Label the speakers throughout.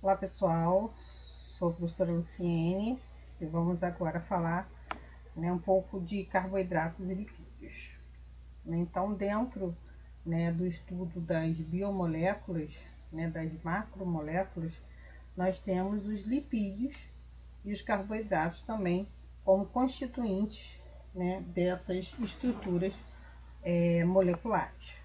Speaker 1: Olá pessoal, sou a professora Luciene e vamos agora falar né, um pouco de carboidratos e lipídios. Então, dentro né, do estudo das biomoléculas, né, das macromoléculas, nós temos os lipídios e os carboidratos também como constituintes né, dessas estruturas é, moleculares.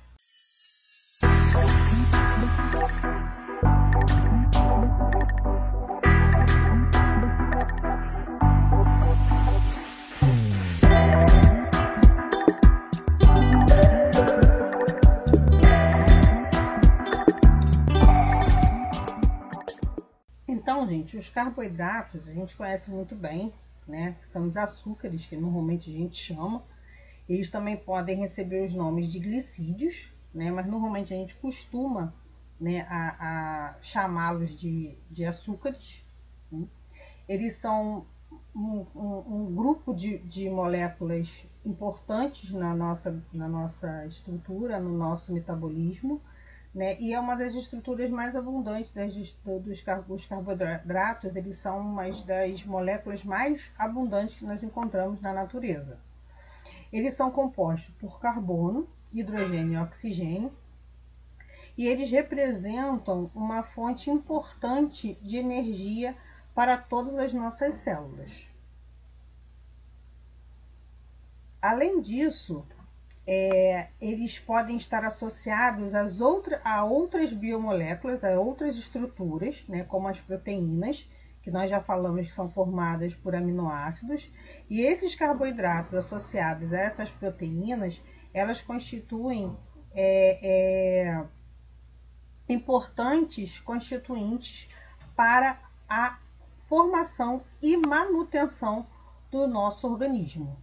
Speaker 1: Então, gente, os carboidratos a gente conhece muito bem, né? São os açúcares que normalmente a gente chama. Eles também podem receber os nomes de glicídios, né? Mas normalmente a gente costuma né, a, a chamá-los de, de açúcares. Né? Eles são um, um, um grupo de, de, moléculas importantes na nossa, na nossa estrutura, no nosso metabolismo, né? E é uma das estruturas mais abundantes das, dos, dos carboidratos, eles são uma das moléculas mais abundantes que nós encontramos na natureza. Eles são compostos por carbono, hidrogênio e oxigênio, e eles representam uma fonte importante de energia para todas as nossas células. Além disso, é, eles podem estar associados às outra, a outras biomoléculas, a outras estruturas, né, como as proteínas, que nós já falamos que são formadas por aminoácidos, e esses carboidratos associados a essas proteínas, elas constituem é, é, importantes constituintes para a formação e manutenção do nosso organismo.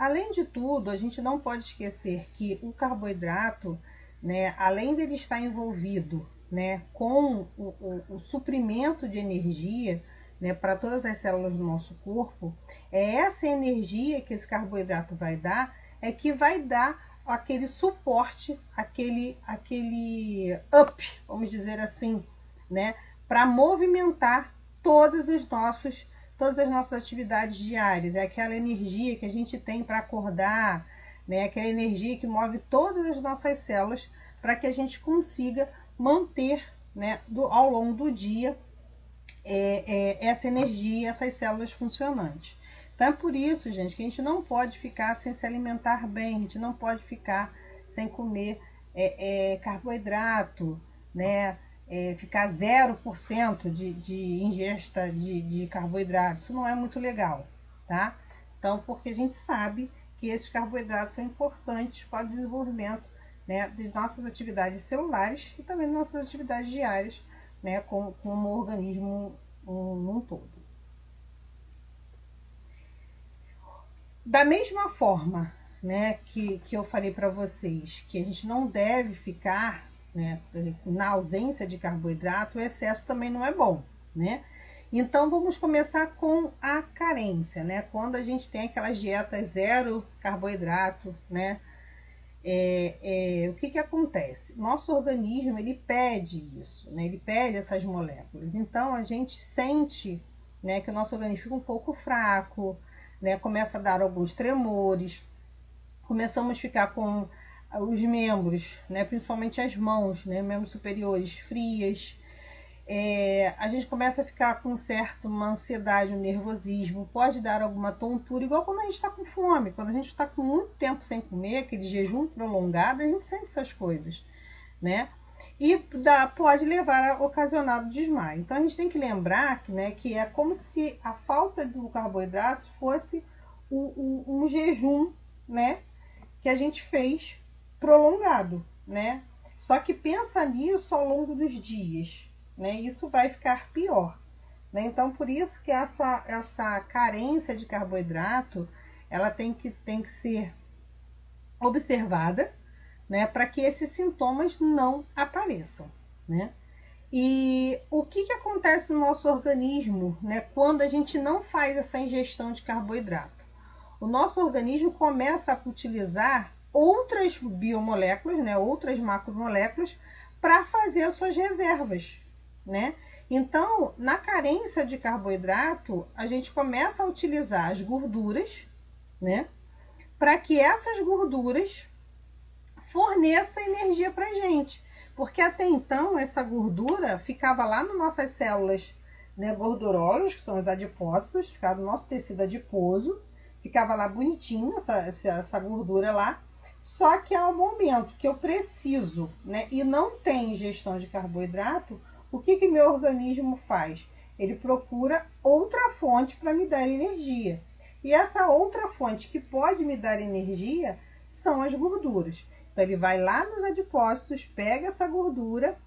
Speaker 1: Além de tudo, a gente não pode esquecer que o carboidrato, né, além dele estar envolvido né, com o, o, o suprimento de energia né, para todas as células do nosso corpo, é essa energia que esse carboidrato vai dar, é que vai dar aquele suporte, aquele, aquele up, vamos dizer assim, né, para movimentar todos os nossos todas as nossas atividades diárias, é aquela energia que a gente tem para acordar, né? aquela energia que move todas as nossas células para que a gente consiga manter né, do, ao longo do dia é, é, essa energia, essas células funcionantes. Então é por isso, gente, que a gente não pode ficar sem se alimentar bem, a gente não pode ficar sem comer é, é carboidrato, né? É, ficar 0% de, de ingesta de, de carboidratos. Isso não é muito legal, tá? Então, porque a gente sabe que esses carboidratos são importantes para o desenvolvimento né, de nossas atividades celulares e também de nossas atividades diárias, né, como, como organismo um, um todo. Da mesma forma né, que, que eu falei para vocês que a gente não deve ficar né? Na ausência de carboidrato, o excesso também não é bom, né? Então vamos começar com a carência, né? Quando a gente tem aquelas dietas zero carboidrato, né? É, é, o que que acontece? Nosso organismo ele pede isso, né? Ele pede essas moléculas. Então a gente sente, né, que o nosso organismo fica um pouco fraco, né? Começa a dar alguns tremores, começamos a ficar com os membros, né, principalmente as mãos, né, membros superiores frias. É, a gente começa a ficar com certo uma ansiedade, um nervosismo, pode dar alguma tontura, igual quando a gente está com fome, quando a gente está com muito tempo sem comer, aquele jejum prolongado, a gente sente essas coisas, né? E dá, pode levar a ocasionar o desmaio. Então a gente tem que lembrar que, né, que é como se a falta do carboidrato fosse um, um, um jejum, né, que a gente fez prolongado, né? Só que pensa nisso ao longo dos dias, né? Isso vai ficar pior, né? Então, por isso que essa, essa carência de carboidrato, ela tem que, tem que ser observada, né? Para que esses sintomas não apareçam, né? E o que, que acontece no nosso organismo, né? Quando a gente não faz essa ingestão de carboidrato? O nosso organismo começa a utilizar outras biomoléculas, né, outras macromoléculas, para fazer as suas reservas, né? Então, na carência de carboidrato, a gente começa a utilizar as gorduras, né? Para que essas gorduras forneçam energia para gente. Porque até então, essa gordura ficava lá nas nossas células né, gordurosas, que são os adipócitos, ficava no nosso tecido adiposo, ficava lá bonitinho essa, essa gordura lá. Só que ao momento que eu preciso, né, e não tem ingestão de carboidrato, o que que meu organismo faz? Ele procura outra fonte para me dar energia. E essa outra fonte que pode me dar energia são as gorduras. Então ele vai lá nos adipócitos, pega essa gordura,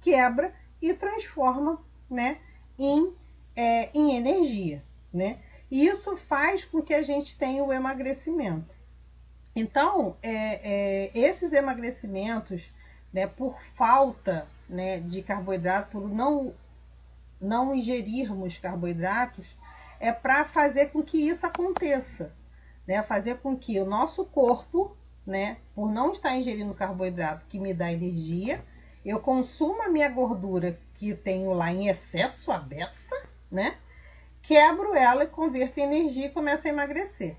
Speaker 1: quebra e transforma, né, em, é, em energia, né? E isso faz com que a gente tenha o emagrecimento. Então, é, é, esses emagrecimentos, né, por falta né, de carboidrato, por não, não ingerirmos carboidratos, é para fazer com que isso aconteça, né? Fazer com que o nosso corpo, né, por não estar ingerindo carboidrato que me dá energia, eu consumo a minha gordura que tenho lá em excesso, a beça, né? Quebro ela e converto em energia e começo a emagrecer,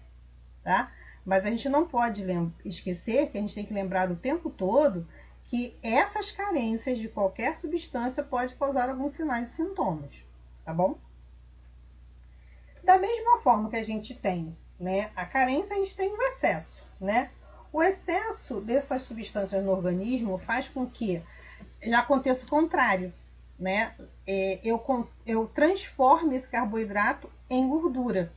Speaker 1: tá? Mas a gente não pode esquecer que a gente tem que lembrar o tempo todo que essas carências de qualquer substância pode causar alguns sinais e sintomas, tá bom? Da mesma forma que a gente tem, né, a carência, a gente tem o excesso, né? O excesso dessas substâncias no organismo faz com que já aconteça o contrário, né? É, eu, eu transforme esse carboidrato em gordura.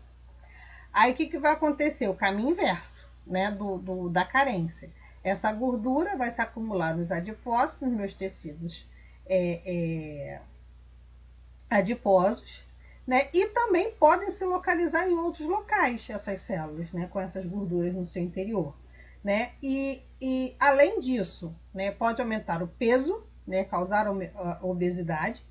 Speaker 1: Aí o que, que vai acontecer? O caminho inverso, né? Do, do, da carência. Essa gordura vai se acumular nos adipócitos, nos meus tecidos é, é, adiposos, né? E também podem se localizar em outros locais essas células, né? Com essas gorduras no seu interior, né? E, e além disso, né? Pode aumentar o peso, né? Causar obesidade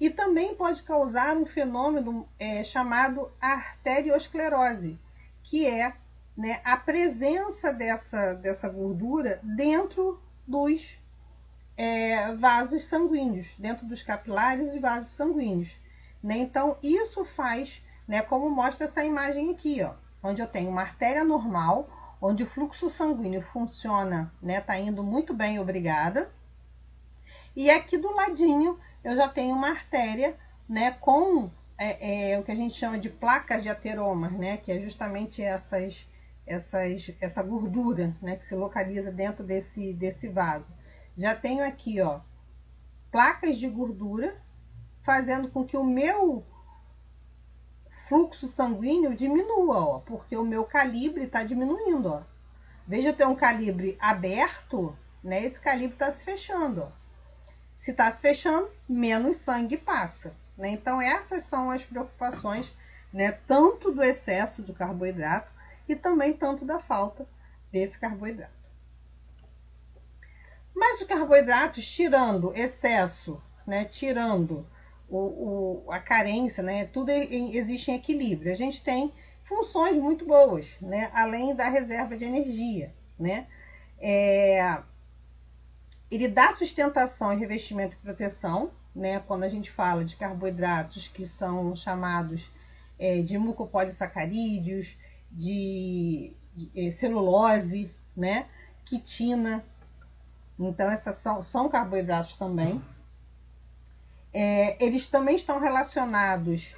Speaker 1: e também pode causar um fenômeno é, chamado arteriosclerose, que é né, a presença dessa, dessa gordura dentro dos é, vasos sanguíneos, dentro dos capilares e vasos sanguíneos. Né? Então, isso faz, né, como mostra essa imagem aqui, ó, onde eu tenho uma artéria normal, onde o fluxo sanguíneo funciona, né, tá indo muito bem, obrigada. E aqui do ladinho eu já tenho uma artéria, né, com é, é, o que a gente chama de placas de ateromas, né, que é justamente essas, essas, essa gordura, né, que se localiza dentro desse, desse vaso. Já tenho aqui, ó, placas de gordura, fazendo com que o meu fluxo sanguíneo diminua, ó, porque o meu calibre está diminuindo, ó. Veja, eu tenho um calibre aberto, né? Esse calibre está se fechando, ó. Se está se fechando, menos sangue passa. Né? Então, essas são as preocupações, né? tanto do excesso do carboidrato e também tanto da falta desse carboidrato. Mas os carboidratos, tirando excesso, né? tirando o, o, a carência, né? tudo em, existe em equilíbrio. A gente tem funções muito boas, né? além da reserva de energia. Né? É, ele dá sustentação e revestimento e proteção, né? Quando a gente fala de carboidratos que são chamados é, de mucopolissacarídeos, de, de é, celulose, né? Quitina. Então, essas são, são carboidratos também. É, eles também estão relacionados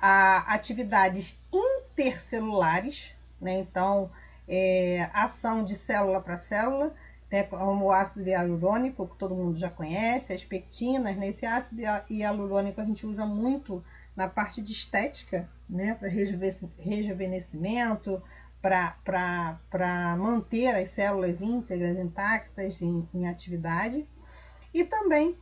Speaker 1: a atividades intercelulares, né? Então, é, ação de célula para célula, né, como o ácido hialurônico, que todo mundo já conhece, as pectinas, né, esse ácido hialurônico a gente usa muito na parte de estética, né, para rejuvenescimento, para manter as células íntegras, intactas em, em, atividade. E também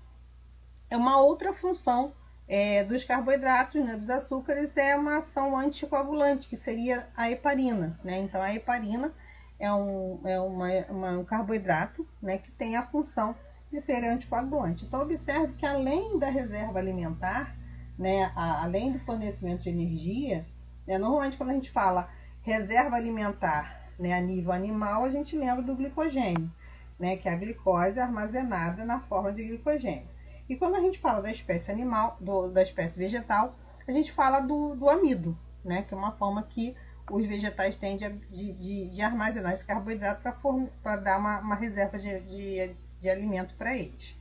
Speaker 1: é uma outra função é, dos carboidratos, né, dos açúcares, é uma ação anticoagulante, que seria a heparina. Né? Então, a heparina é um, é uma, uma, um carboidrato né, que tem a função de ser anticoagulante. Então, observe que além da reserva alimentar, né, a, além do fornecimento de energia, né, normalmente quando a gente fala reserva alimentar né, a nível animal, a gente lembra do glicogênio, né, que é a glicose armazenada na forma de glicogênio. E quando a gente fala da espécie animal, do, da espécie vegetal, a gente fala do, do amido, né? Que é uma forma que os vegetais têm de, de, de armazenar esse carboidrato para dar uma, uma reserva de, de, de alimento para eles.